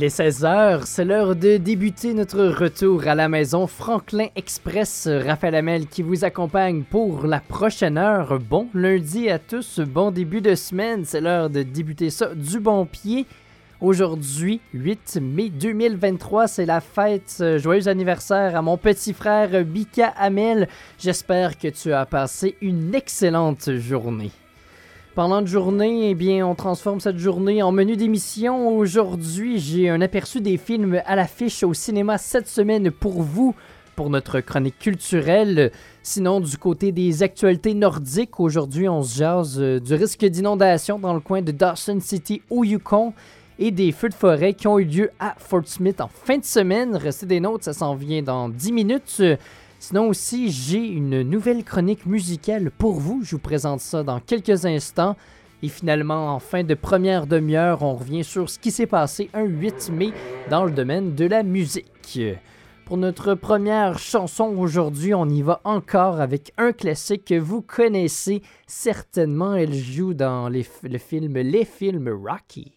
Il est 16h, c'est l'heure de débuter notre retour à la maison. Franklin Express, Raphaël Amel qui vous accompagne pour la prochaine heure. Bon lundi à tous, bon début de semaine, c'est l'heure de débuter ça du bon pied. Aujourd'hui, 8 mai 2023, c'est la fête. Joyeux anniversaire à mon petit frère Bika Amel. J'espère que tu as passé une excellente journée. Pendant de journée, eh bien, on transforme cette journée en menu d'émission. Aujourd'hui, j'ai un aperçu des films à l'affiche au cinéma cette semaine pour vous, pour notre chronique culturelle. Sinon, du côté des actualités nordiques, aujourd'hui, on se jase euh, du risque d'inondation dans le coin de Dawson City au Yukon et des feux de forêt qui ont eu lieu à Fort Smith en fin de semaine. Restez des notes, ça s'en vient dans 10 minutes. Sinon aussi, j'ai une nouvelle chronique musicale pour vous. Je vous présente ça dans quelques instants. Et finalement, en fin de première demi-heure, on revient sur ce qui s'est passé un 8 mai dans le domaine de la musique. Pour notre première chanson aujourd'hui, on y va encore avec un classique que vous connaissez certainement. Elle joue dans les, le film Les films Rocky.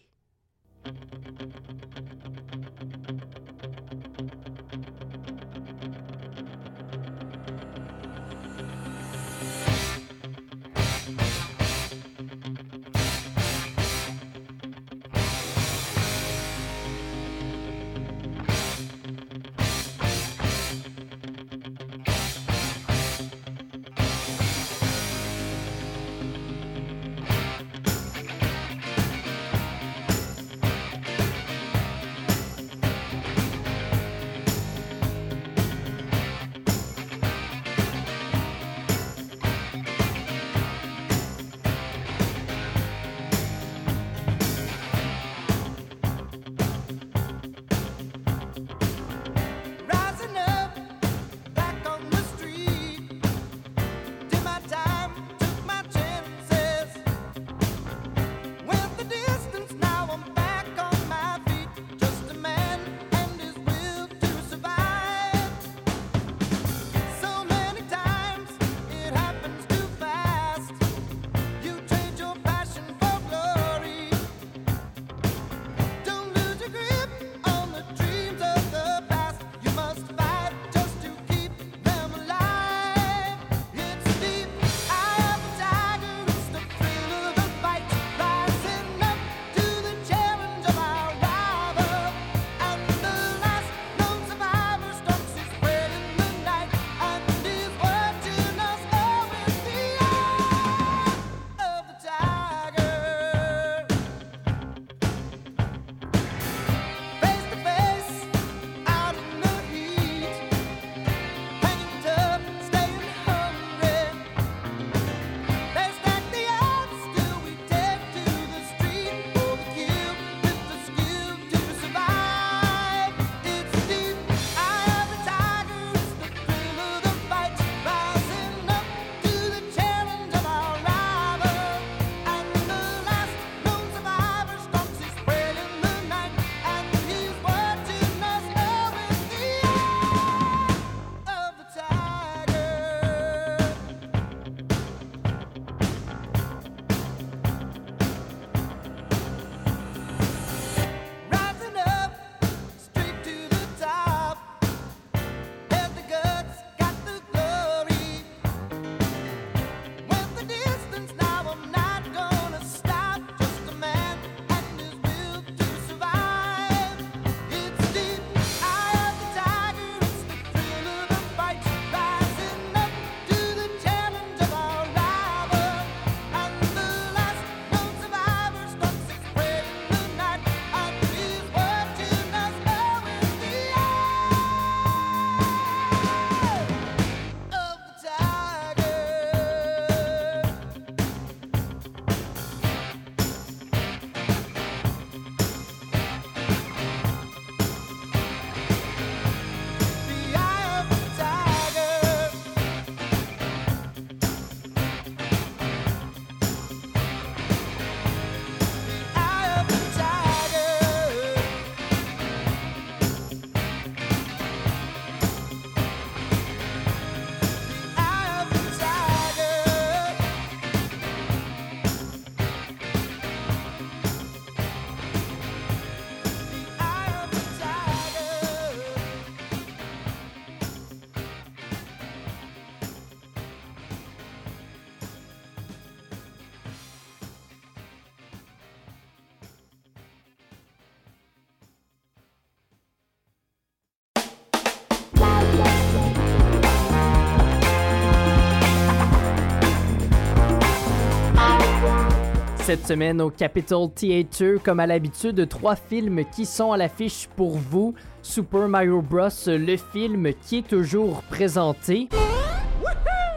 Cette semaine au Capitol Theatre, comme à l'habitude, trois films qui sont à l'affiche pour vous. Super Mario Bros, le film qui est toujours présenté.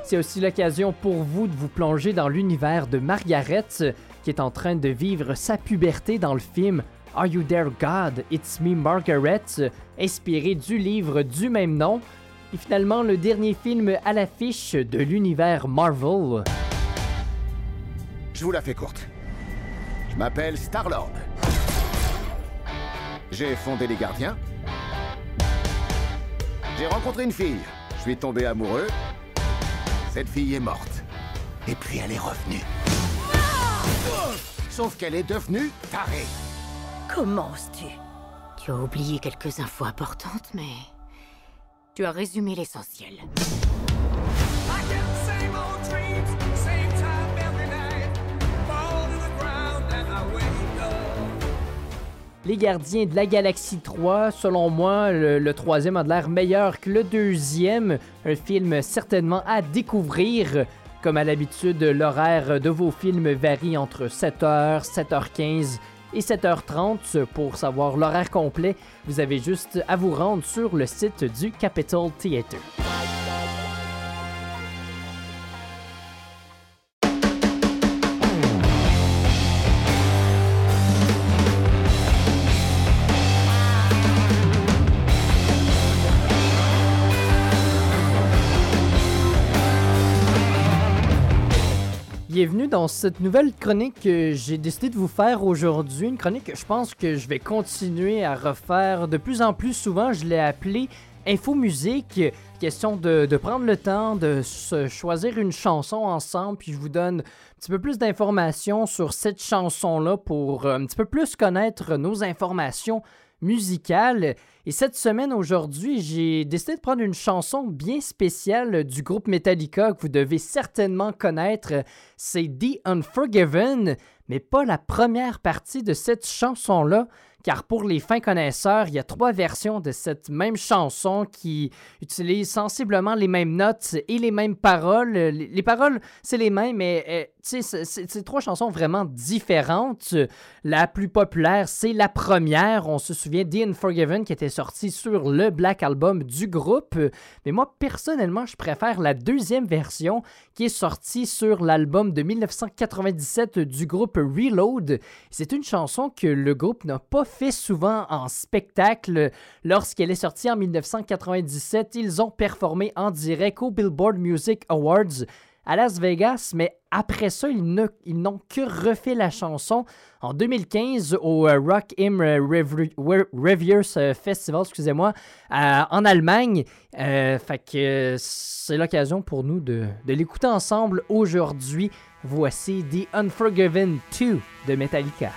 C'est aussi l'occasion pour vous de vous plonger dans l'univers de Margaret, qui est en train de vivre sa puberté dans le film Are You There God? It's Me Margaret, inspiré du livre du même nom. Et finalement, le dernier film à l'affiche de l'univers Marvel. Je vous la fais courte. M'appelle Star-Lord. J'ai fondé les gardiens. J'ai rencontré une fille. Je suis tombé amoureux. Cette fille est morte. Et puis elle est revenue. Sauf qu'elle est devenue tarée. Comment oses-tu? Tu as oublié quelques infos importantes, mais tu as résumé l'essentiel. Les Gardiens de la Galaxie 3, selon moi, le, troisième a l'air meilleur que le deuxième. Un film certainement à découvrir. Comme à l'habitude, l'horaire de vos films varie entre 7h, 7h15 et 7h30. Pour savoir l'horaire complet, vous avez juste à vous rendre sur le site du Capitol Theatre. Bienvenue dans cette nouvelle chronique que j'ai décidé de vous faire aujourd'hui. Une chronique que je pense que je vais continuer à refaire de plus en plus souvent. Je l'ai appelée Info Musique. Question de, prendre le temps de choisir une chanson ensemble, puis je vous donne un petit peu plus d'informations sur cette chanson-là pour euh, un petit peu plus connaître nos informations musicales. Et cette semaine, aujourd'hui, j'ai décidé de prendre une chanson bien spéciale du groupe Metallica que vous devez certainement connaître. C'est The Unforgiven, mais pas la première partie de cette chanson-là car pour les fins connaisseurs, il y a trois versions de cette même chanson qui utilisent sensiblement les mêmes notes et les mêmes paroles. Les, paroles, c'est les mêmes, mais euh, c'est trois chansons vraiment différentes. La plus populaire, c'est la première. On se souvient The Unforgiven qui était sortie sur le Black Album du groupe. Mais moi, personnellement, je préfère la deuxième version qui est sortie sur l'album de 1997 du groupe Reload. C'est une chanson que le groupe n'a pas fait souvent en spectacle. Lorsqu'elle est sortie en 1997, ils ont performé en direct au Billboard Music Awards à Las Vegas, mais après ça, ils n'ont que refait la chanson en 2015 au euh, Rock Im Reviewers euh, Festival, excusez-moi, en Allemagne. Euh, fait que c'est l'occasion pour nous de, de l'écouter ensemble aujourd'hui. Voici The Unforgiven 2 de Metallica.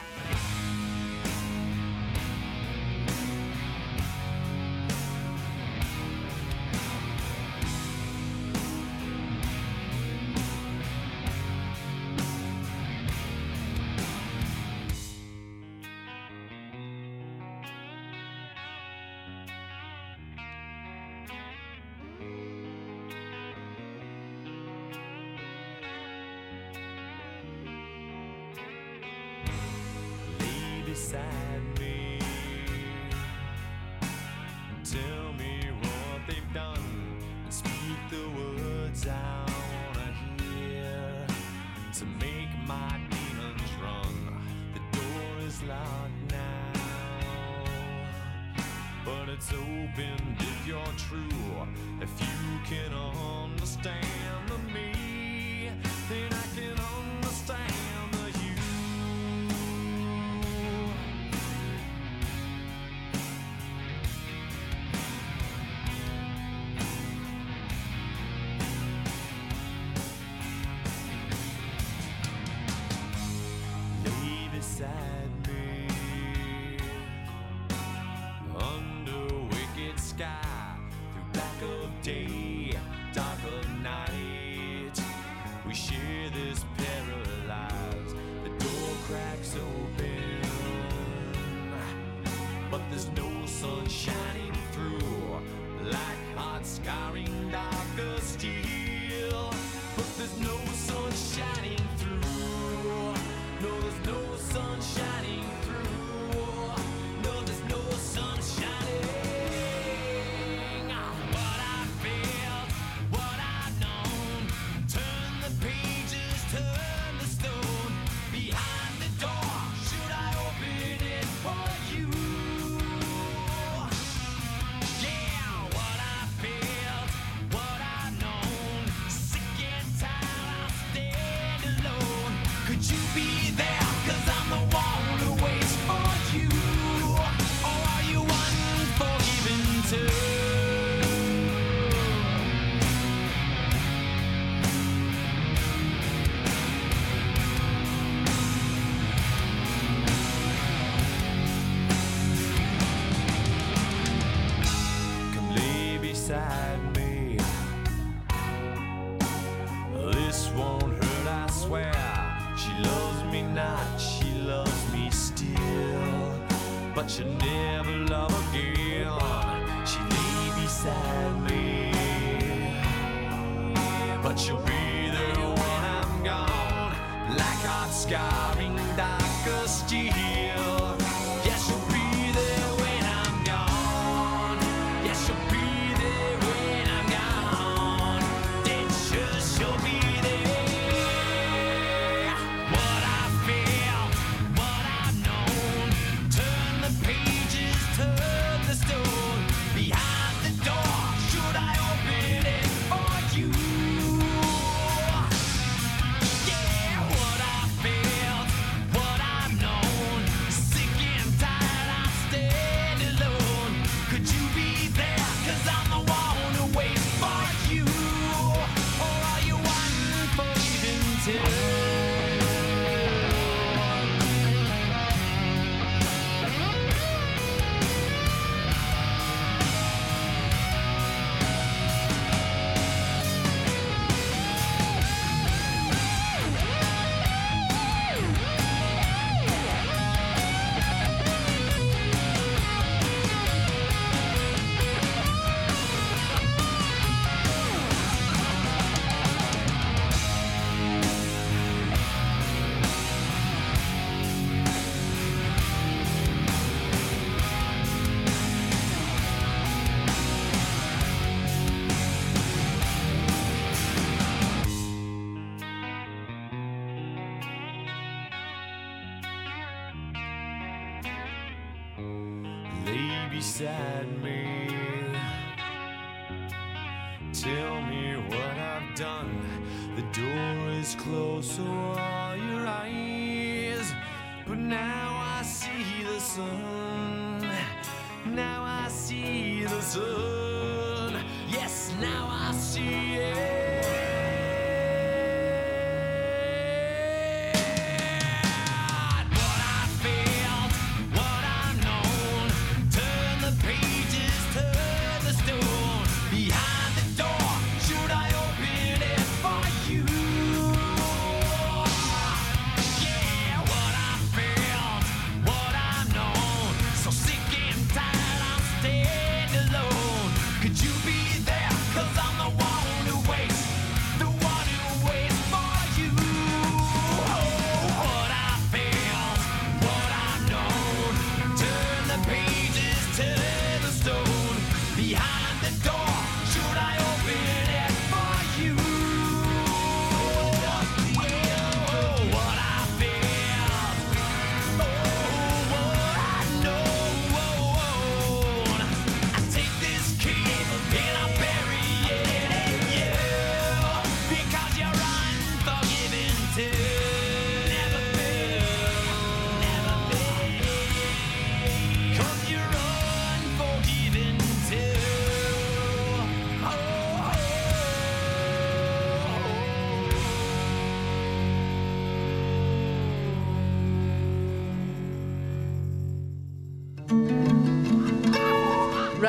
me. Tell me what they've done and speak the words I wanna hear to make my demons run. The door is locked now, but it's open if you're true, if you can understand.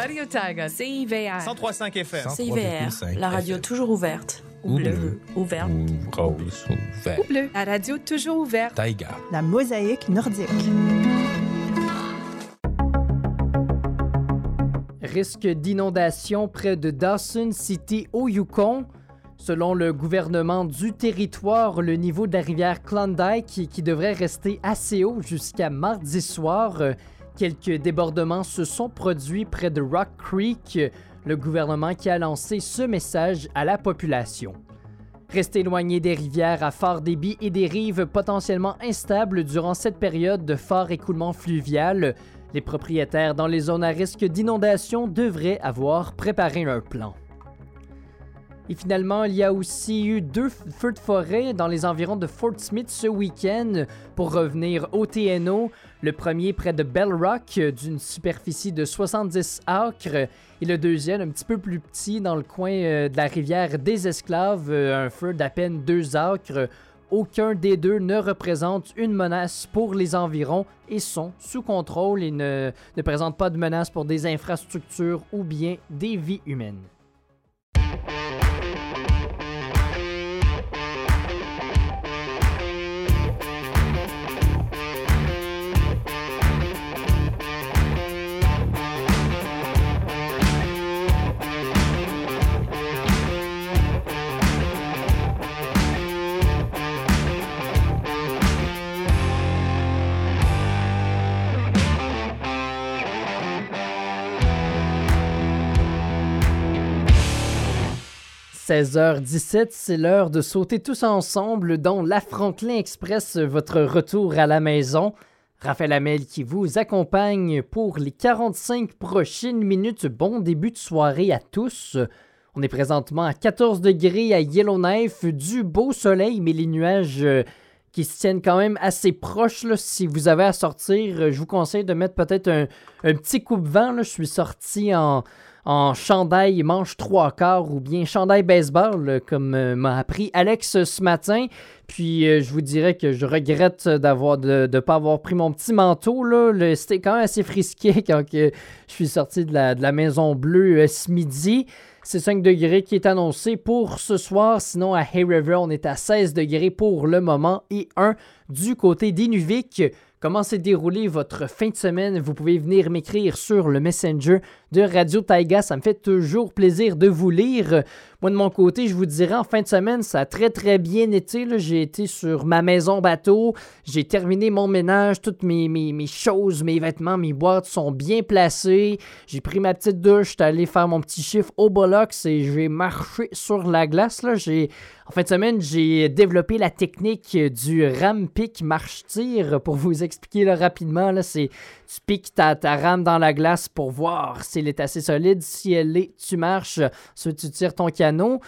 Radio Tiger. CIVR. 1035 FM. CIVR. La radio toujours ouverte. Ou bleu. Ouverte. Ou rose. Ou vert. Ou bleu. La radio toujours ouverte. Taïga. La mosaïque nordique. Risque d'inondation près de Dawson City au Yukon. Selon le gouvernement du territoire, le niveau de la rivière Klondike, qui, devrait rester assez haut jusqu'à mardi soir, quelques débordements se sont produits près de Rock Creek, le gouvernement qui a lancé ce message à la population. Restez éloigné des rivières à fort débit et des rives potentiellement instables durant cette période de fort écoulement fluvial. Les propriétaires dans les zones à risque d'inondation devraient avoir préparé un plan. Et finalement, il y a aussi eu deux feux de forêt dans les environs de Fort Smith ce week-end. Pour revenir au TNO, le premier près de Bell Rock, d'une superficie de 70 acres, et le deuxième un petit peu plus petit dans le coin euh, de la rivière des Esclaves, euh, un feu d'à peine 2 acres. Aucun des deux ne représente une menace pour les environs et sont sous contrôle et ne présentent pas de menace pour des infrastructures ou bien des vies humaines. 16h17, c'est l'heure de sauter tous ensemble dans la Franklin Express, votre retour à la maison. Raphaël Amel qui vous accompagne pour les 45 prochaines minutes. Bon début de soirée à tous. On est présentement à 14 degrés à Yellowknife, du beau soleil, mais les nuages euh, qui se tiennent quand même assez proches. Si vous avez à sortir, euh, je vous conseille de mettre peut-être un, petit coupe-vent. là. Je suis sorti en, en chandail manche trois quarts ou bien chandail baseball, euh, comme euh, m'a appris Alex ce matin. Puis euh, je vous dirais que je regrette de ne pas avoir pris mon petit manteau. C'était quand même assez frisqué quand je suis sorti de la, Maison Bleue ce midi. C'est 5 degrés qui est annoncé pour ce soir. Sinon, à Hay River, on est à 16 degrés pour le moment et 1 du côté d'Inuvik. Comment s'est déroulée votre fin de semaine? Vous pouvez venir m'écrire sur le Messenger de Radio Taiga. Ça me fait toujours plaisir de vous lire. Moi, de mon côté, je vous dirais, en fin de semaine, ça a très, très bien été. J'ai été sur ma maison bateau. J'ai terminé mon ménage. Toutes mes, mes, choses, mes vêtements, mes boîtes sont bien placées. J'ai pris ma petite douche. J'étais allé faire mon petit chiffre au Bollocks et j'ai marché sur la glace. J'ai... En fin de semaine, j'ai développé la technique du ram pick marche-tir pour vous expliquer rapidement. C'est tu piques ta, rame dans la glace pour voir si elle est assez solide. Si elle l'est, tu marches. Ensuite, tu tires ton canot.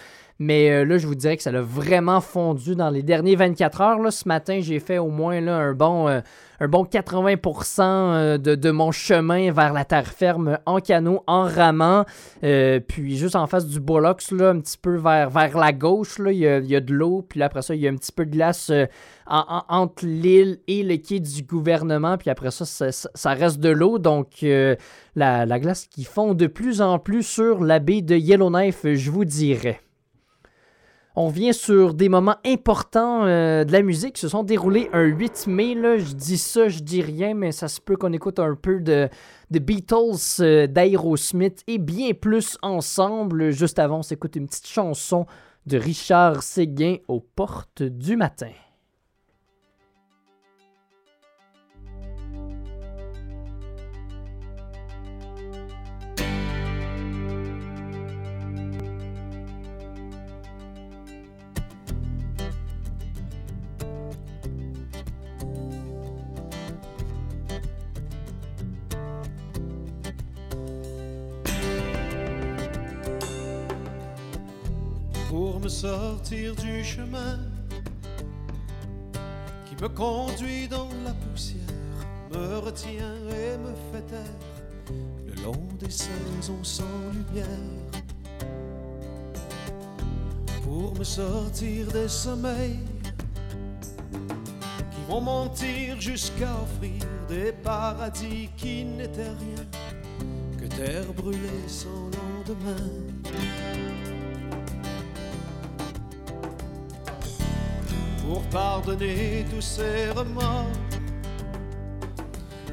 Mais euh, là, je vous dirais que ça l'a vraiment fondu dans les derniers 24 heures. Là. Ce matin, j'ai fait au moins là, un bon, euh, un bon 80% euh, de, de mon chemin vers la terre ferme en canot, en ramant. Puis juste en face du Bollocks, là, un petit peu vers, vers la gauche, là, il y a, de l'eau. Puis là, après ça, il y a un petit peu de glace en- en- entre l'île et le quai du gouvernement. Puis après ça, ça, reste de l'eau. Donc, la, la glace qui fond de plus en plus sur la baie de Yellowknife, je vous dirais. On vient sur des moments importants euh, de la musique. Se sont déroulés un 8 mai. Là. Je dis ça, je dis rien, mais ça se peut qu'on écoute un peu de, de Beatles, euh, d'Aerosmith et bien plus ensemble. Juste avant, on s'écoute une petite chanson de Richard Séguin aux portes du matin. Me sortir du chemin qui me conduit dans la poussière, me retient et me fait taire le long des saisons sans lumière. Pour me sortir des sommeils qui vont mentir jusqu'à offrir des paradis qui n'étaient rien que terre brûlée sans lendemain. Pour pardonner tous ces remords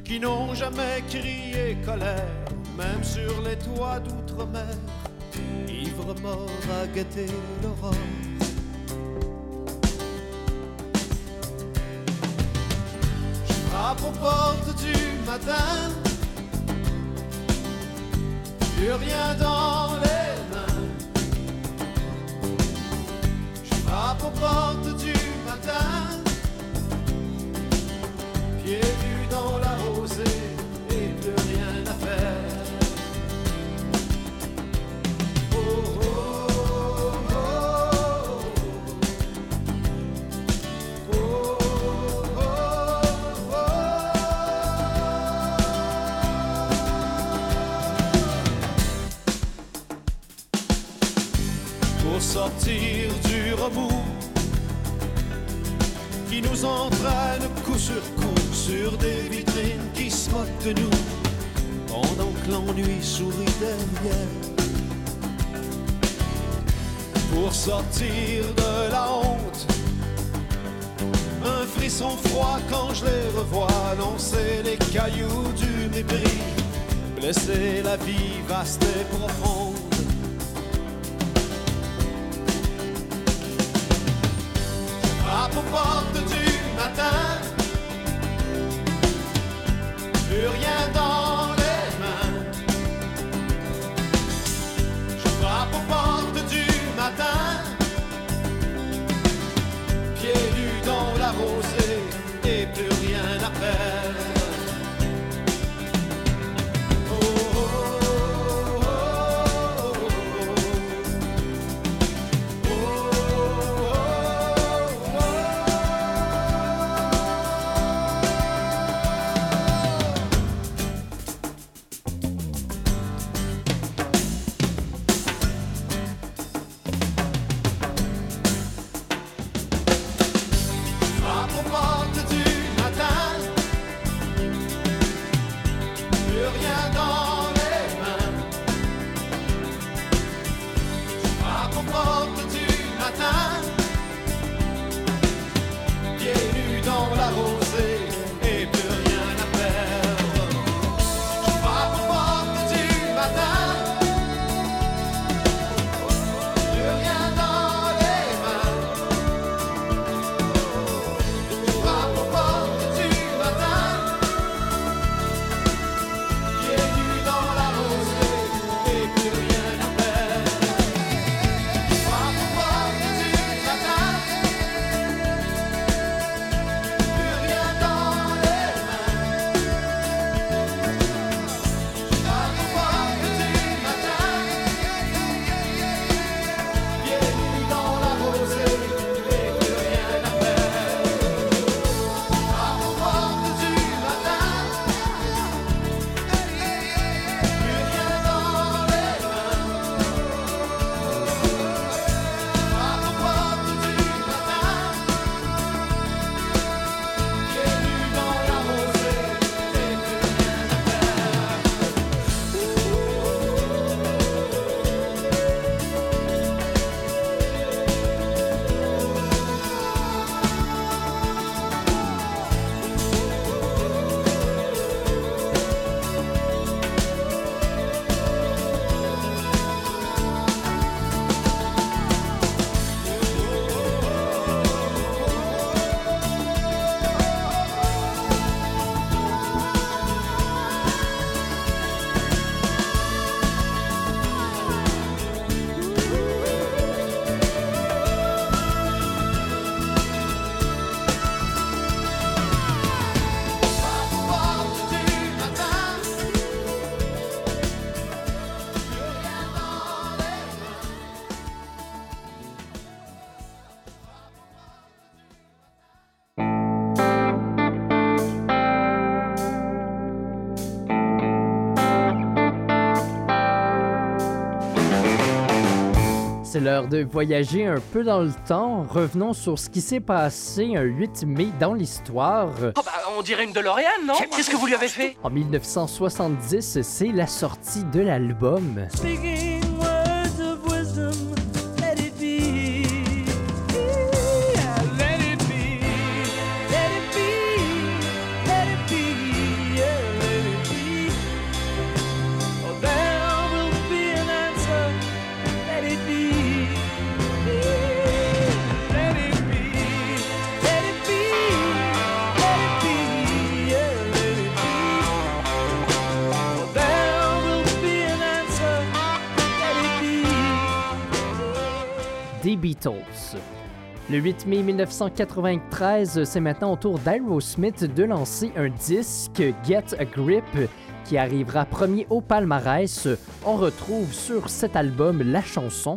qui n'ont jamais crié colère, même sur les toits d'outre-mer, ivre mort à guetter l'aurore. Je frappe aux portes du matin, plus rien dans les du sur des vitrines qui se moquent de nous pendant que l'ennui sourit derrière. Pour sortir de la honte, un frisson froid quand je les revois lancer les cailloux du mépris, blesser la vie vaste et profonde. Plus rien C'est l'heure de voyager un peu dans le temps. Revenons sur ce qui s'est passé un 8 mai dans l'histoire. Oh bah, on dirait une DeLorean, non? Qu'est-ce que vous lui avez fait? En 1970, c'est la sortie de l'album. Speaking Le 8 mai 1993, c'est maintenant au tour d'Aerosmith de lancer un disque Get a Grip qui arrivera premier au palmarès. On retrouve sur cet album la chanson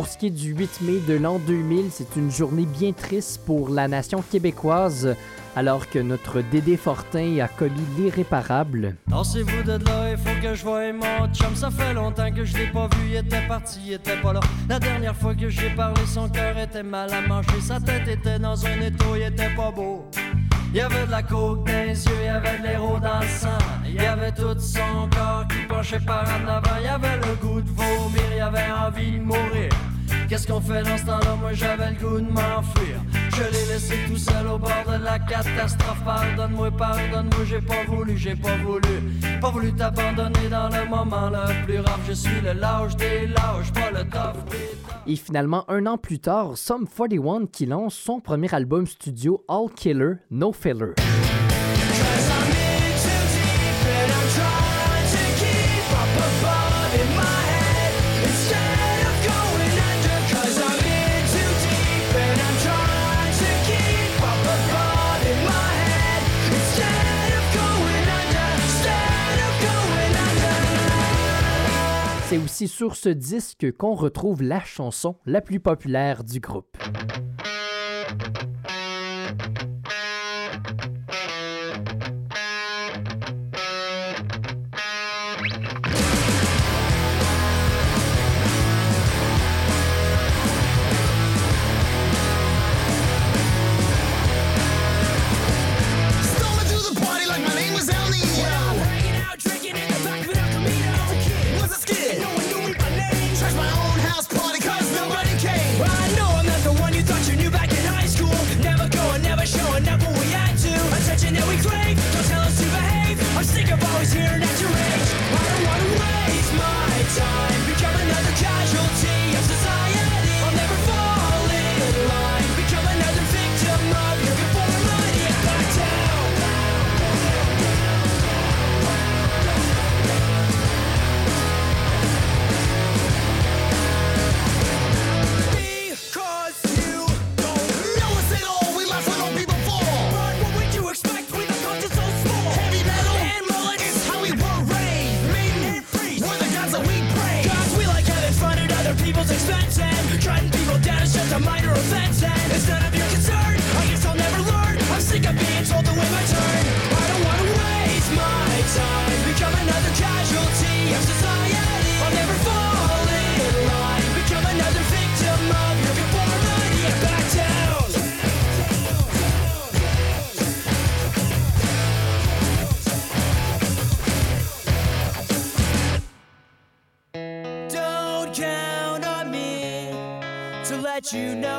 Pour ce qui est du 8 mai de l'an 2000, c'est une journée bien triste pour la nation québécoise, alors que notre Dédé Fortin a commis l'irréparable. Dansez-vous de là, il faut que je voie mon chum. Ça fait longtemps que je l'ai pas vu, il était parti, il était pas là. La dernière fois que j'ai parlé, son cœur était mal à manger. Sa tête était dans un étau, il était pas beau. Il y avait de la coke dans les yeux, il y avait de l'héros dans le sang. Il y avait tout son corps qui penchait par en avant. Il y avait le goût de vomir, il y avait envie de mourir. Qu'est-ce qu'on fait dans ce temps-là? Moi j'avais le goût de m'enfuir. Je l'ai laissé tout seul au bord de la catastrophe. Pardonne-moi, pardonne-moi, j'ai pas voulu, j'ai pas voulu. Pas voulu t'abandonner dans le moment le plus rare. Je suis le lâche des lâches, pas le des Et finalement, un an plus tard, Sum 41 qui lance son premier album studio All Killer, No Filler. C'est sur ce disque qu'on retrouve la chanson la plus populaire du groupe. You know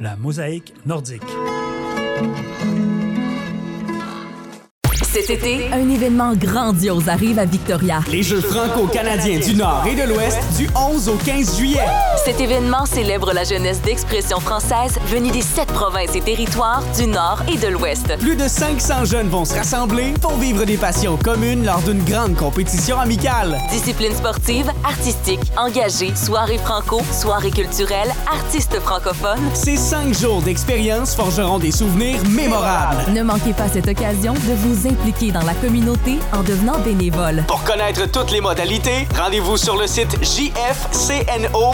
La mosaïque nordique. Cet été, un événement grandiose arrive à Victoria. Les Jeux franco-canadiens du Nord et de l'Ouest du 11 au 15 juillet. Cet événement célèbre la jeunesse d'expression française venue des sept provinces et territoires du Nord et de l'Ouest. Plus de 500 jeunes vont se rassembler pour vivre des passions communes lors d'une grande compétition amicale. Disciplines sportives, artistiques, engagées, soirées franco, soirées culturelles, artistes francophones. Ces cinq jours d'expérience forgeront des souvenirs mémorables. Ne manquez pas cette occasion de vous impliquer dans la communauté en devenant bénévole. Pour connaître toutes les modalités, rendez-vous sur le site jfcno.ca.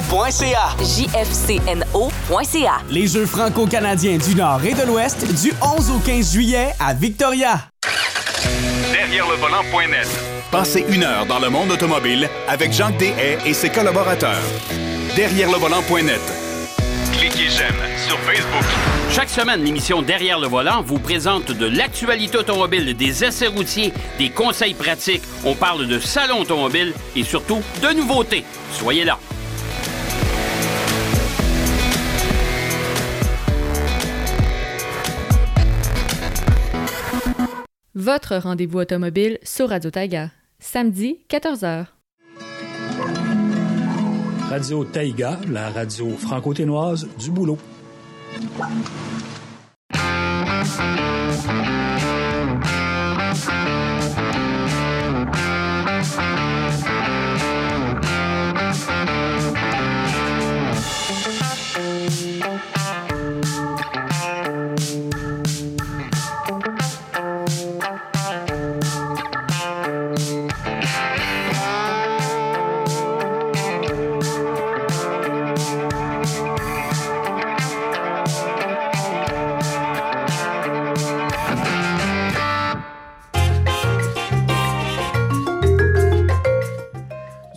jfcno.ca. Les Jeux franco-canadiens du Nord et de l'Ouest du 11 au 15 juillet à Victoria. Derrière le volant.net. Passez une heure dans le monde automobile avec Jacques Deshaies et ses collaborateurs. Derrière le volant.net. Cliquez j'aime sur Facebook. Chaque semaine, l'émission Derrière le volant vous présente de l'actualité automobile, des essais routiers, des conseils pratiques. On parle de salon automobile et surtout de nouveautés. Soyez là. Votre rendez-vous automobile sur Radio Taiga. Samedi, 14h. Radio Taïga, la radio franco-ténoise du boulot.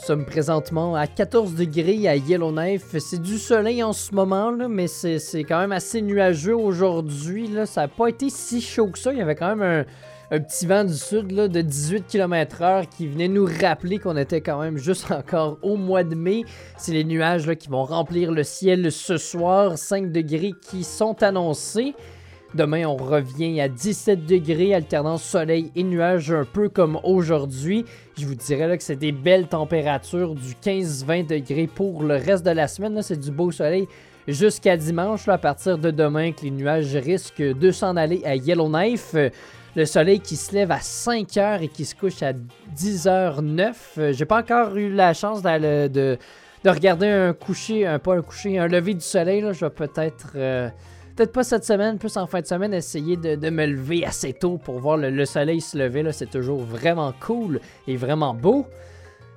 Sommes présentement à 14 degrés à Yellowknife. C'est du soleil en ce moment, là, mais c'est quand même assez nuageux aujourd'hui. Ça n'a pas été si chaud que ça. Il y avait quand même un, un petit vent du sud là, de 18 km/h qui venait nous rappeler qu'on était quand même juste encore au mois de mai. C'est les nuages qui vont remplir le ciel ce soir. 5 degrés qui sont annoncés. Demain, on revient à 17 degrés, alternance soleil et nuages, un peu comme aujourd'hui. Je vous dirais là, que c'est des belles températures, du 15-20 degrés pour le reste de la semaine. C'est du beau soleil jusqu'à dimanche. à partir de demain, que les nuages risquent de s'en aller à Yellowknife. Le soleil qui se lève à 5 h et qui se couche à 10h09. Euh, J'ai pas encore eu la chance de, de regarder un coucher, un, pas un coucher, un lever du soleil. Là. Je vais peut-être. euh, Peut-être pas cette semaine, plus en fin de semaine, essayer de, me lever assez tôt pour voir le, le soleil se lever. là. C'est toujours vraiment cool et vraiment beau.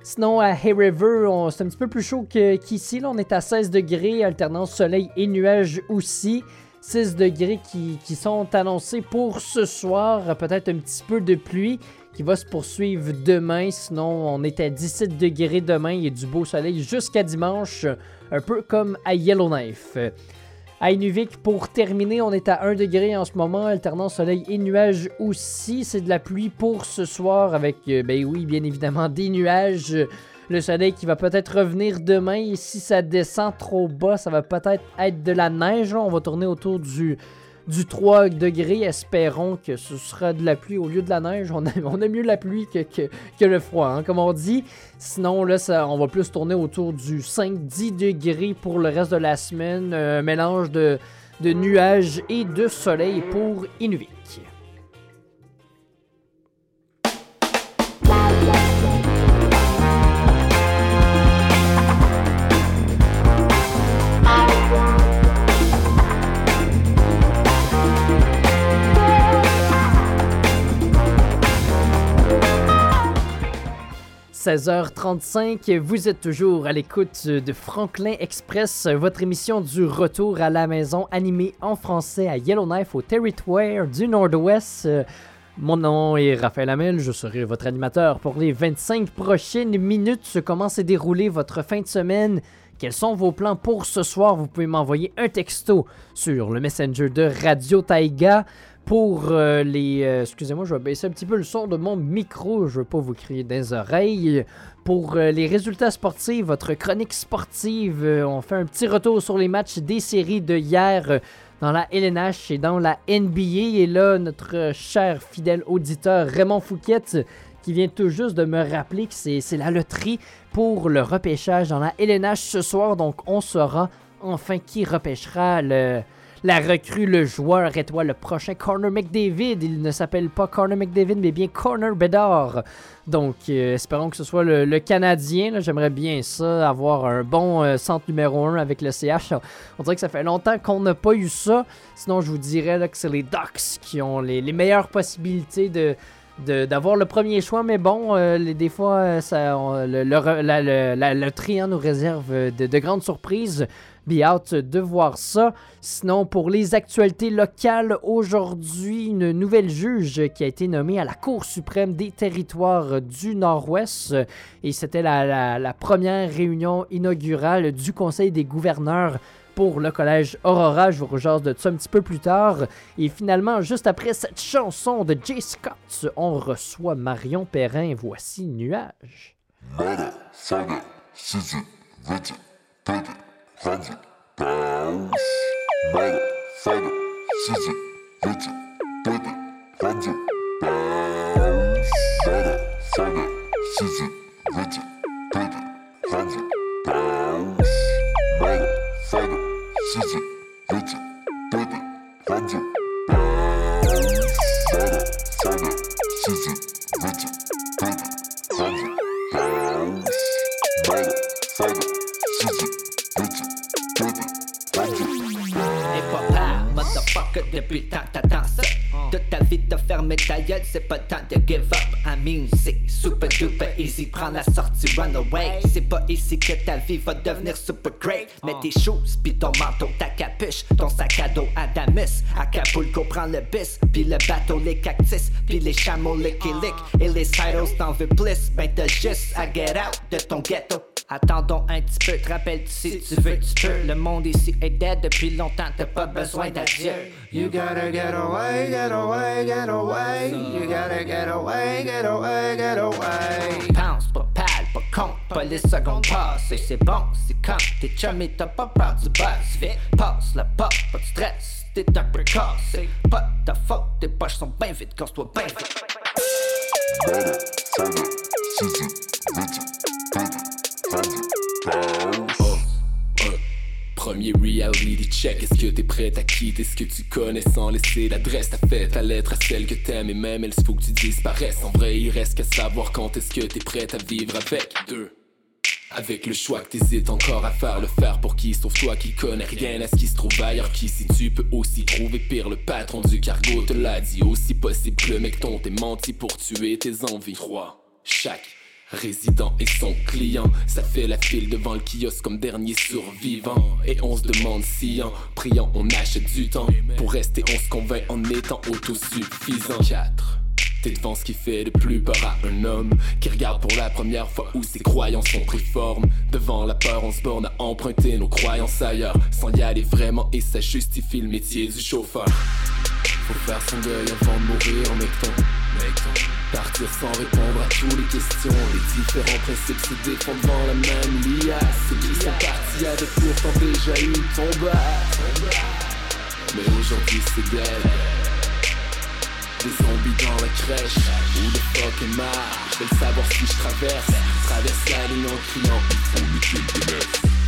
Sinon, à Hay River, c'est un petit peu plus chaud qu'ici. On est à 16 degrés, alternance soleil et nuages aussi. 6 degrés qui, qui sont annoncés pour ce soir. Peut-être un petit peu de pluie qui va se poursuivre demain. Sinon, on est à 17 degrés demain. Il y a du beau soleil jusqu'à dimanche, un peu comme à Yellowknife. À Inuvik, pour terminer, on est à 1 degré en ce moment, alternance soleil et nuages aussi. C'est de la pluie pour ce soir avec, euh, ben oui, bien évidemment, des nuages. Le soleil qui va peut-être revenir demain. Et si ça descend trop bas, ça va peut-être être de la neige. On va tourner autour du, du 3 degrés. Espérons que ce sera de la pluie au lieu de la neige. On, a- on aime mieux la pluie que, le froid, hein, comme on dit. Sinon, là, ça, on va plus tourner autour du 5-10 degrés pour le reste de la semaine. Un mélange de, de nuages et de soleil pour Inuvik. – 16h35, vous êtes toujours à l'écoute de Franklin Express, votre émission du retour à la maison animée en français à Yellowknife au territoire du Nord-Ouest. Mon nom est Raphaël Hamel, je serai votre animateur pour les 25 prochaines minutes. Comment s'est déroulée votre fin de semaine? Quels sont vos plans pour ce soir? Vous pouvez m'envoyer un texto sur le messenger de Radio Taïga. Pour euh, les... euh, Excusez-moi, je vais baisser un petit peu le son de mon micro. Je veux pas vous crier dans les oreilles. Pour euh, les résultats sportifs, votre chronique sportive, on fait un petit retour sur les matchs des séries de hier dans la LNH et dans la NBA. Et là, notre cher fidèle auditeur Raymond Fouquette qui vient tout juste de me rappeler que c'est la loterie pour le repêchage dans la LNH ce soir. Donc, on saura enfin qui repêchera le, la recrue, le joueur étoile, le prochain Corner McDavid. Il ne s'appelle pas Corner McDavid, mais bien Corner Bedard. Donc, euh, espérons que ce soit le, Canadien. J'aimerais bien ça, avoir un bon euh, centre numéro 1 avec le CH. On dirait que ça fait longtemps qu'on n'a pas eu ça. Sinon, je vous dirais que c'est les Ducks qui ont les, meilleures possibilités de- d'avoir le premier choix, mais bon, euh, des fois, euh, le, le hein, nous réserve euh, de, de grandes surprises. Be hâte de voir ça. Sinon, pour les actualités locales, aujourd'hui, une nouvelle juge qui a été nommée à la Cour suprême des territoires du Nord-Ouest. Et c'était la, la- la première réunion inaugurale du Conseil des gouverneurs pour le collège Aurora. Je vous rejase de ça un petit peu plus tard. Et finalement, juste après cette chanson de Jay Scott, on reçoit Marion Perrin. Voici Nuage. Et papa, motherfucker, depuis tant t'attends ça. De ta vie, te fermer ta gueule, c'est pas temps de give up. Mean, c'est super duper easy, prends la sortie, run away. C'est pas ici que ta vie va devenir super great. Mets tes shoes, pis ton manteau, ta capuche, ton sac à dos Adamus. Acapulco prend le bis, pis le bateau, les cactus, pis les chameaux, licky lick. Et les sidos t'en veux plus, ben t'as juste à get out de ton ghetto. Attendons un petit peu, te rappelles-tu si tu veux, tu peux. Le monde ici est dead depuis longtemps, t'as pas besoin d'adieu. You gotta get away, get away, get away. You gotta get away, get away, get away. Pense pas pâle, pas con, pas les secondes passent. Et c'est bon, c'est quand t'es chummy, t'as pas peur du buzz. Vite, passe la porte, pas de stress, t'es un peu cassé. Pas de ta faute, tes poches sont bien vides, casse-toi bien vite. Premier reality check, est-ce que t'es prête à quitter ce que tu connais sans laisser l'adresse T'as fait? Ta lettre à celle que t'aimes et même elle, faut que tu disparaisses. En vrai, il reste qu'à savoir quand est-ce que t'es prête à vivre avec. Deux. Avec le choix que t'hésites encore à faire le faire pour qui? Sauf toi qui connais rien à ce qui se trouve ailleurs Qui si tu peux aussi trouver pire le patron du cargo. Te l'a dit Aussi possible le mec t'ont t'ait menti pour tuer tes envies. 3. Chaque résident et son client. Ça fait la file devant le kiosque comme dernier survivant. Et on se demande si en priant on achète du temps. Pour rester on se convainc en étant autosuffisant. 4 T'es devant ce qui fait de plus peur à un homme Qui regarde pour la première fois où ses croyances ont pris forme. Devant la peur on se borne à emprunter nos croyances ailleurs. Sans y aller vraiment et ça justifie le métier du chauffeur. Faut faire son deuil avant de mourir mec-ton Partir sans répondre à toutes les questions. Les différents principes se défendent devant la même liasse. Ceux qui sont partis avaient pourtant déjà eu ton bas Mais aujourd'hui c'est dead des zombies dans la crèche. Où le fuck est marre Je le savoir si je traverse. Traverse la ligne en criant Il faut le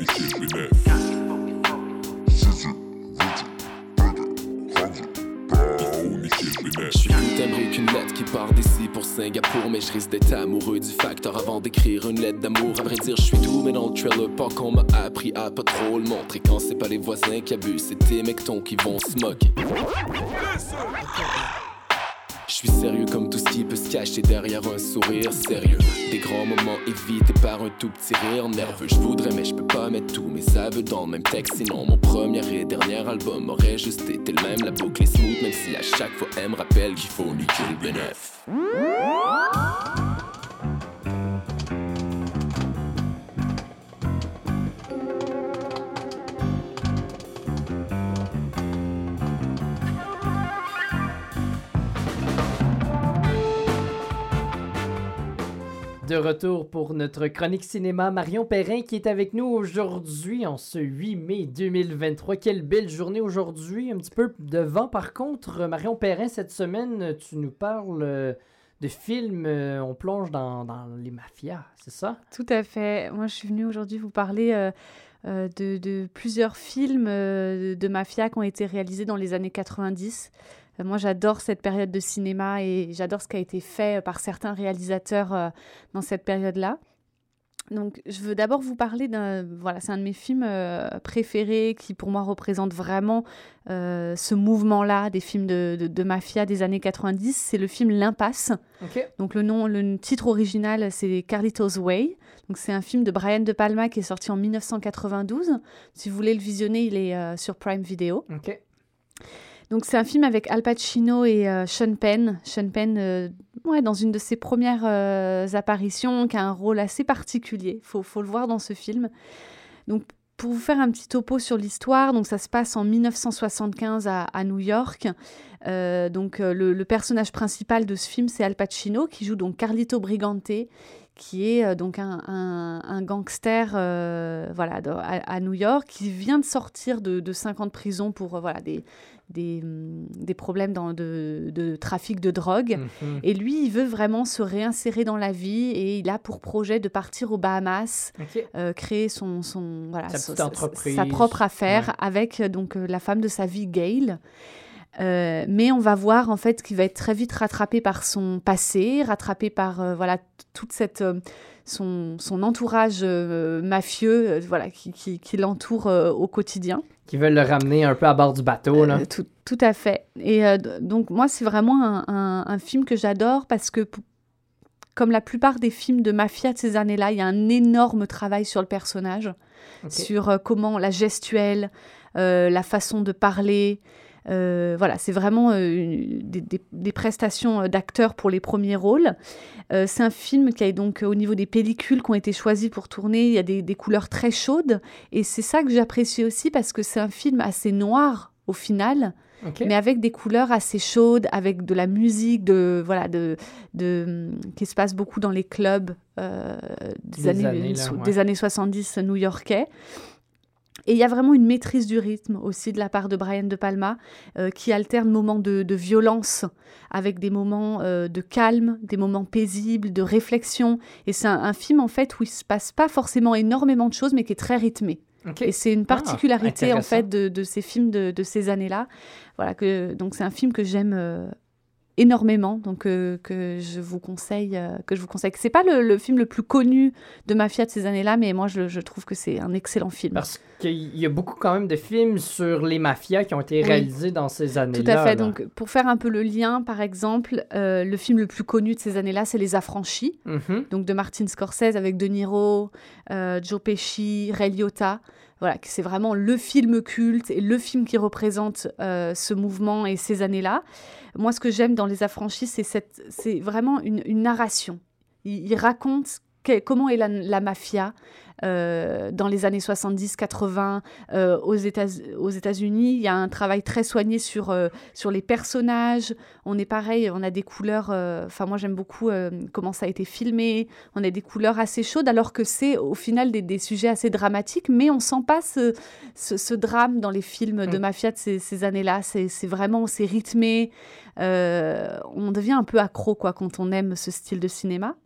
Je suis timbré qu'une lettre qui part d'ici pour Singapour Mais je risque d'être amoureux du facteur avant d'écrire une lettre d'amour. À vrai dire je suis tout mais dans le trailer pas qu'on m'a appris à pas trop le montrer. Quand c'est pas les voisins qui abusent c'est tes mectons qui vont se moquer suis sérieux comme tout ce qui peut se cacher derrière un sourire sérieux. Des grands moments évités par un tout petit rire nerveux. Je voudrais, mais je peux pas mettre tous mes aveux dans le même texte. Sinon, mon premier et dernier album aurait juste été le même. La boucle est smooth, même si à chaque fois elle me rappelle qu'il faut niquer le bénéf. De retour pour notre chronique cinéma, Marion Perrin qui est avec nous aujourd'hui en ce 8 mai 2023. Quelle belle journée aujourd'hui, un petit peu de vent par contre. Marion Perrin, cette semaine, tu nous parles euh, de films, euh, on plonge dans, les mafias, c'est ça? Tout à fait. Moi, je suis venue aujourd'hui vous parler euh, de, plusieurs films de mafia qui ont été réalisés dans les années 90. Euh, Moi, j'adore cette période de cinéma et j'adore ce qui a été fait par certains réalisateurs euh, dans cette période-là. Donc, je veux d'abord vous parler d'un. Voilà, c'est un de mes films euh, préférés qui, pour moi, représente vraiment euh, ce mouvement-là des films de, de- de mafia des années 90. C'est le film L'Impasse. Donc, le, nom, le titre original, c'est Carlito's Way. Donc, c'est un film de Brian De Palma qui est sorti en 1992. Si vous voulez le visionner, il est euh, sur Prime Video. Ok. Donc c'est un film avec Al Pacino et euh, Sean Penn. Sean Penn, euh, ouais, dans une de ses premières euh, apparitions, qui a un rôle assez particulier. Faut, faut le voir dans ce film. Donc pour vous faire un petit topo sur l'histoire, donc ça se passe en 1975 à, New York. Donc le, personnage principal de ce film, c'est Al Pacino, qui joue donc Carlito Brigante, qui est donc un, gangster voilà, à, New York, qui vient de sortir de, de 5 ans prison pour voilà, des, des, hum, des problèmes dans, de, de trafic de drogue. Mhm. Et lui, il veut vraiment se réinsérer dans la vie et il a pour projet de partir aux Bahamas, euh, créer son, son, voilà, Sa propre affaire Ouais. avec euh, donc, euh, la femme de sa vie, Gail. Euh, mais on va voir en fait qu'il va être très vite rattrapé par son passé, rattrapé par euh, voilà toute cette euh, son, son entourage mafieux, voilà qui, qui, qui l'entoure au quotidien. Qui veulent le ramener un peu à bord du bateau, là. Euh, tout, tout à fait. Et euh, donc moi, c'est vraiment un, un- un film que j'adore parce que, comme la plupart des films de mafia de ces années-là, il y a un énorme travail sur le personnage, sur euh, comment la gestuelle, la façon de parler. Euh, voilà, c'est vraiment euh, des, des- des prestations euh, d'acteurs pour les premiers rôles. C'est un film qui a donc, au niveau des pellicules qui ont été choisies pour tourner, il y a des, des couleurs très chaudes. Et c'est ça que j'apprécie aussi parce que c'est un film assez noir au final, mais avec des couleurs assez chaudes, avec de la musique, de voilà, de, de qui se passe beaucoup dans les clubs euh, des, Des années, années, là, so- ouais. des années 70 new-yorkais. Et il y a vraiment une maîtrise du rythme aussi de la part de Brian De Palma, euh, qui alterne moments de, de violence avec des moments euh, de calme, des moments paisibles, de réflexion. Et c'est un, un film en fait où il se passe pas forcément énormément de choses, mais qui est très rythmé. Et c'est une Ah, particularité en fait de, de ces films de, de ces années-là. Voilà que donc c'est un film que j'aime euh, énormément, donc euh, que je vous conseille, euh, que je vous conseille. C'est pas le, le film le plus connu de mafia de ces années-là, mais moi je, je trouve que c'est un excellent film. Parce qu'il y a beaucoup quand même de films sur les mafias qui ont été Oui. réalisés dans ces années-là. Tout à fait. là. Donc, pour faire un peu le lien, par exemple, euh, le film le plus connu de ces années-là, c'est Les Affranchis, Mhm. donc de Martin Scorsese avec De Niro, euh, Joe Pesci, Ray Liotta. Voilà, que c'est vraiment le film culte et le film qui représente euh, ce mouvement et ces années-là. Moi, ce que j'aime dans Les Affranchis, c'est vraiment une, narration. Il raconte que- comment est la, la mafia euh, dans les années 70-80 euh, aux États- aux États-Unis? Il y a un travail très soigné sur, euh, sur les personnages. On est pareil, on a des couleurs. euh, Enfin, moi, j'aime beaucoup comment ça a été filmé. On a des couleurs assez chaudes, alors que c'est au final des, des sujets assez dramatiques, mais on sent pas ce, ce, ce drame dans les films de Mm. mafia de ces, ces années-là. C'est c'est vraiment, c'est rythmé. On devient un peu accro quoi quand on aime ce style de cinéma.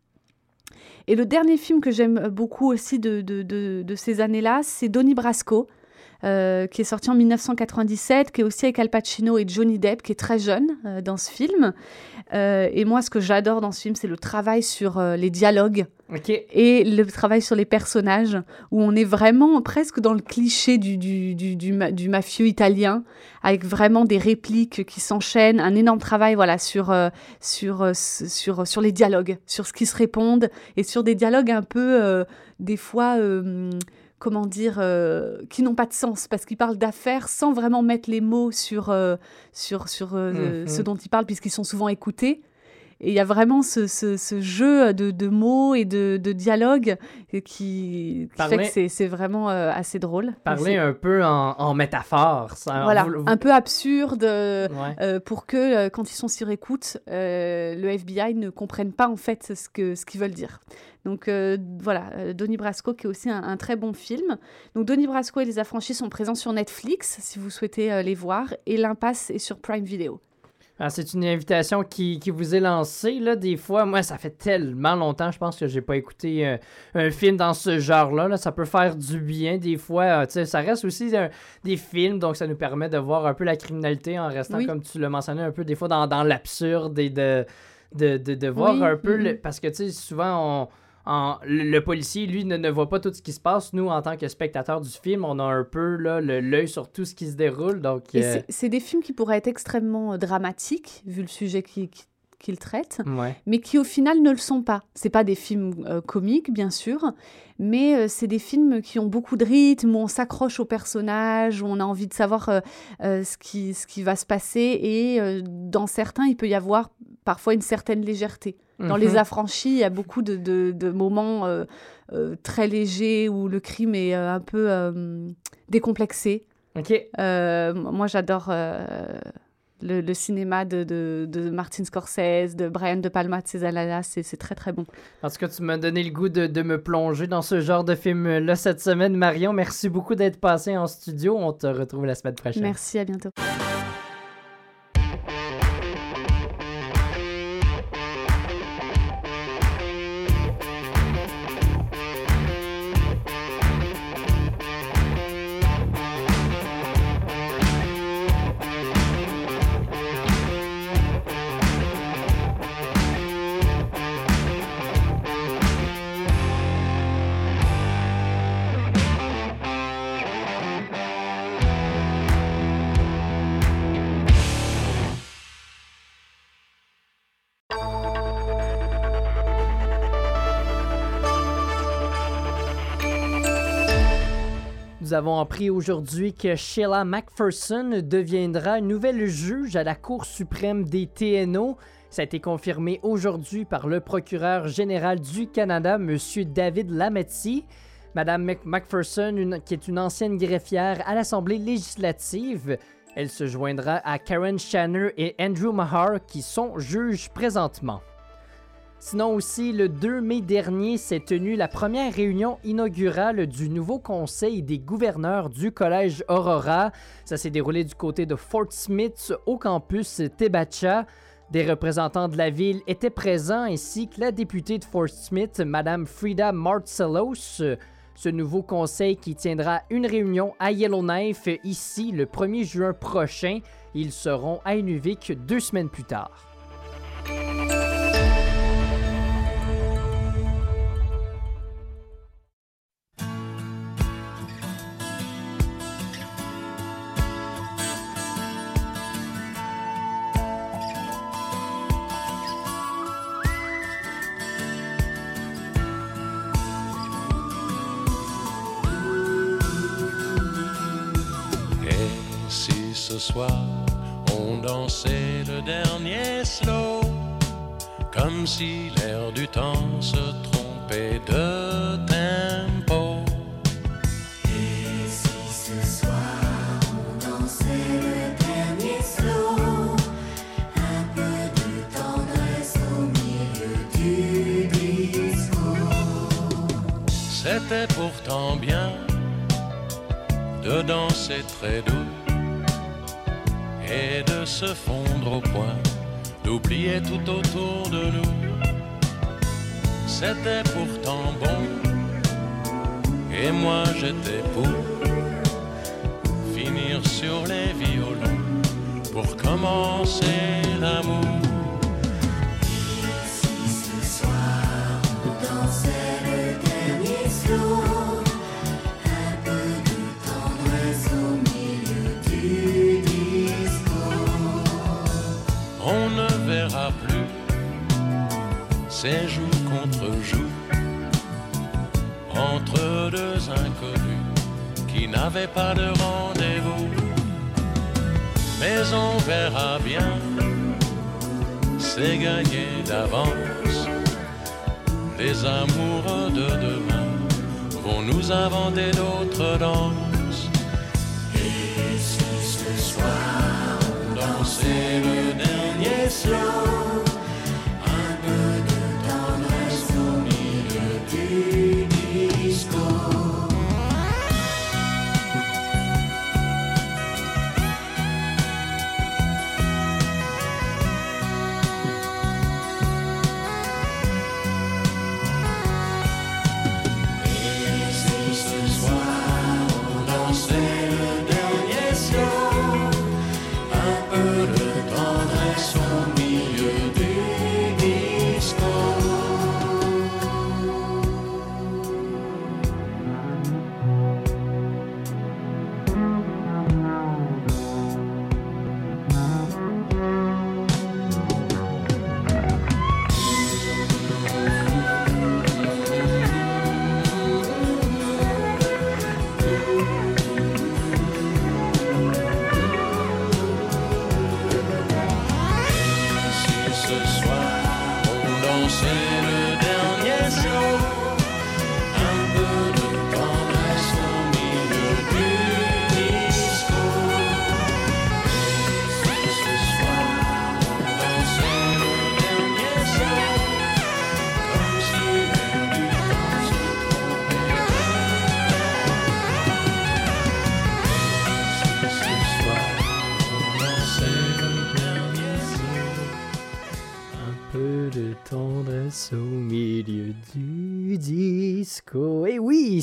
Et le dernier film que j'aime beaucoup aussi de, ces années-là, c'est Donnie Brasco, euh, qui est sorti en 1997, qui est aussi avec Al Pacino et Johnny Depp, qui est très jeune euh, dans ce film. Euh, et moi, ce que j'adore dans ce film, c'est le travail sur les dialogues et le travail sur les personnages, où on est vraiment presque dans le cliché du, du, du, du ma- du mafieux italien, avec vraiment des répliques qui s'enchaînent, un énorme travail voilà, sur, sur, sur, sur les dialogues, sur ce qui se répondent, et sur des dialogues un peu, des fois, comment dire, euh, qui n'ont pas de sens, parce qu'ils parlent d'affaires sans vraiment mettre les mots sur, euh, sur, sur euh, Mhm. ce dont ils parlent, puisqu'ils sont souvent écoutés. Et il y a vraiment ce, ce- ce jeu de, de mots et de, de dialogues qui, qui Parler- fait que c'est- vraiment euh, assez drôle. Parler un peu en, en métaphore. Ça, voilà, vous- vous- un peu absurde euh, Ouais. euh, pour que quand ils sont sur écoute, le FBI ne comprenne pas en fait ce que ce qu'ils veulent dire. Donc euh, voilà, Donnie Brasco qui est aussi un, un très bon film. Donc Donnie Brasco et les Affranchis sont présents sur Netflix si vous souhaitez euh, les voir et l'impasse est sur Prime Video. Ah, c'est une invitation qui, qui vous est lancée, là, des fois. Moi, ça fait tellement longtemps, je pense que j'ai pas écouté euh, un film dans ce genre-là. là. Ça peut faire du bien, des fois. euh, sais, ça reste aussi euh, des films, donc ça nous permet de voir un peu la criminalité en restant, Oui. comme tu l'as mentionné, un peu des fois dans, dans l'absurde et de, de, de, de voir Oui, un peu... mhm. le- parce que, tu sais, souvent, on en, le, policier, lui, ne, ne voit pas tout ce qui se passe. Nous, en tant que spectateurs du film, on a un peu l'œil sur tout ce qui se déroule. Donc, euh, c'est- des films qui pourraient être extrêmement euh, dramatiques, vu le sujet qui- qui- qu'ils traitent, Ouais. mais qui au final ne le sont pas. C'est pas des films euh, comiques, bien sûr, mais euh, c'est des films qui ont beaucoup de rythme, où on s'accroche aux personnages, où on a envie de savoir euh, ce, qui, ce qui va se passer, et dans certains, il peut y avoir parfois une certaine légèreté. Dans Mhm. Les Affranchis, il y a beaucoup de, de- de moments euh, euh, très légers où le crime est euh, un peu décomplexé. Ok. Moi, j'adore le, le cinéma de, de, de Martin Scorsese, de Brian De Palma, de ces années-là. C'est c'est très, très bon. Tout cas, tu m'as donné le goût de, de me plonger dans ce genre de film-là cette semaine. Marion, merci beaucoup d'être passé en studio. On te retrouve la semaine prochaine. Merci, à bientôt. Nous avons appris aujourd'hui que Sheila McPherson deviendra nouvelle juge à la Cour suprême des TNO. Ça a été confirmé aujourd'hui par le procureur général du Canada, M. David Lametti. Madame Mc- McPherson, qui est une ancienne greffière à l'Assemblée législative, elle se joindra à Karen Shanner et Andrew Mahar, qui sont juges présentement. Sinon aussi, le 2 mai dernier s'est tenue la première réunion inaugurale du nouveau conseil des gouverneurs du Collège Aurora. Ça s'est déroulé du côté de Fort Smith au campus Tebacha. Des représentants de la ville étaient présents ainsi que la députée de Fort Smith, Madame Frida Marcellos. Ce nouveau conseil qui tiendra une réunion à Yellowknife ici le 1er juin prochain. Ils seront à Inuvik deux semaines plus tard. Soir on dansait le dernier slow, comme si l'air du temps se trompait de tempo. Et si ce soir on dansait le dernier slow, un peu de tendresse au milieu du disco. C'était pourtant bien de danser et de se fondre au point, d'oublier tout autour de nous. C'était pourtant bon, et moi j'étais pour finir sur les violons pour commencer l'amour. Ces jours contre jours entre deux inconnus qui n'avaient pas de rendez-vous. Mais on verra bien, c'est gagné d'avance. Les amoureux de demain vont nous inventer d'autres danses. Et si ce soir on le dernier slow. Milieu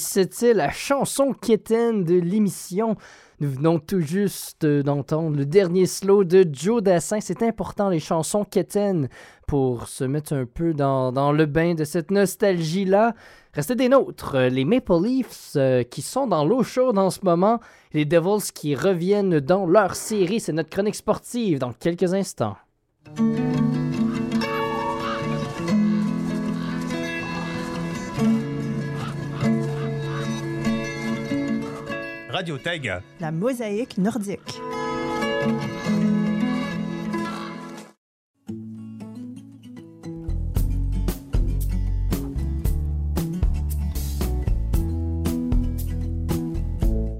c'était la chanson quétaine de l'émission. Nous venons tout juste d'entendre le dernier slow de Joe Dassin. C'est important, les chansons quétaines, pour se mettre un peu dans, dans le bain de cette nostalgie-là. Restez des nôtres, les Maple Leafs euh, qui sont dans l'eau chaude en ce moment, les Devils qui reviennent dans leur série. C'est notre chronique sportive dans quelques instants. Radio. La mosaïque nordique.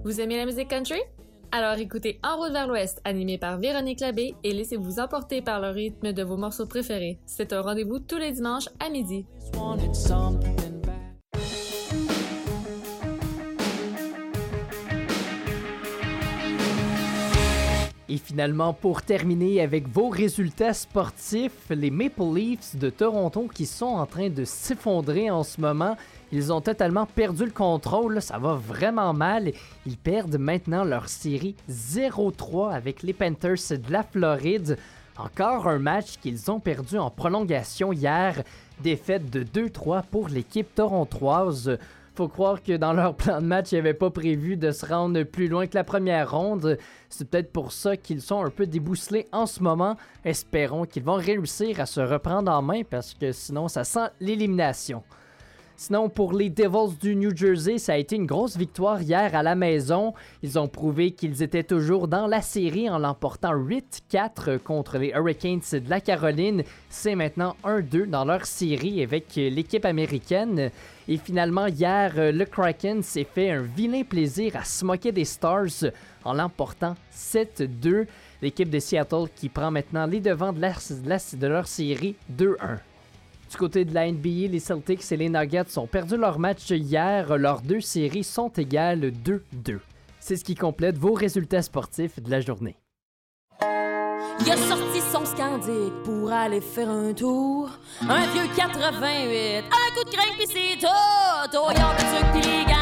Vous aimez la musique country? Alors écoutez En route vers l'ouest, animé par Véronique Labbé, et laissez-vous emporter par le rythme de vos morceaux préférés. C'est un rendez-vous tous les dimanches à midi. Et finalement, pour terminer avec vos résultats sportifs, les Maple Leafs de Toronto qui sont en train de s'effondrer en ce moment. Ils ont totalement perdu le contrôle, ça va vraiment mal. Ils perdent maintenant leur série 0-3 avec les Panthers de la Floride. Encore un match qu'ils ont perdu en prolongation hier. Défaite de 2-3 pour l'équipe torontoise. Faut croire que dans leur plan de match, ils n'avaient pas prévu de se rendre plus loin que la première ronde. C'est peut-être pour ça qu'ils sont un peu débousselés en ce moment. Espérons qu'ils vont réussir à se reprendre en main parce que sinon, ça sent l'élimination. Sinon, pour les Devils du New Jersey, ça a été une grosse victoire hier à la maison. Ils ont prouvé qu'ils étaient toujours dans la série en l'emportant 8-4 contre les Hurricanes de la Caroline. C'est maintenant 1-2 dans leur série avec l'équipe américaine. Et finalement, hier, le Kraken s'est fait un vilain plaisir à se moquer des Stars en l'emportant 7-2. L'équipe de Seattle qui prend maintenant les devants de, de leur série 2-1. Du côté de la NBA, les Celtics et les Nuggets ont perdu leur match hier. Leurs deux séries sont égales 2-2. C'est ce qui complète vos résultats sportifs de la journée. Il a sorti son scandic pour aller faire un tour. Un vieux 88, un coup de crainte pis tout. Oh,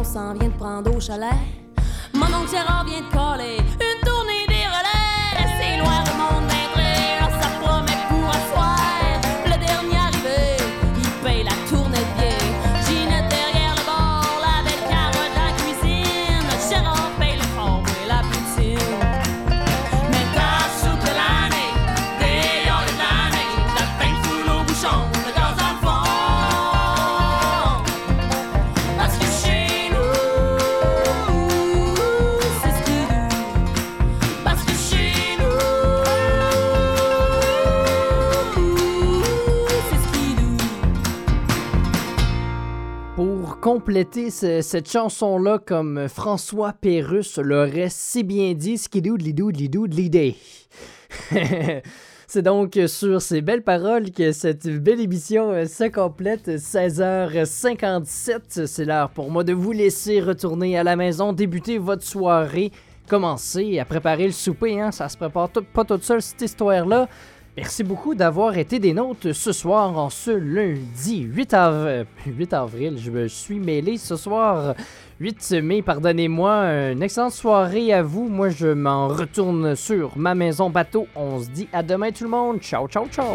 on s'en vient de prendre au chalet. Mon oncle Gérard vient de coller une tournée des relais. C'est loin monde compléter ce- cette chanson-là, comme François Pérusse l'aurait si bien dit, skidoudli doudli doudli day. C'est donc sur ces belles paroles que cette belle émission euh, se complète. 16h57, c'est l'heure pour moi de vous laisser retourner à la maison, débuter votre soirée, commencer à préparer le souper. Hein? Ça se prépare pas tout seul cette histoire-là. Merci beaucoup d'avoir été des nôtres ce soir en ce lundi 8, av- 8 avril. Je me suis mêlé ce soir 8 mai, pardonnez-moi. Une excellente soirée à vous. Moi, je m'en retourne sur ma maison bateau. On se dit à demain tout le monde. Ciao, ciao, ciao.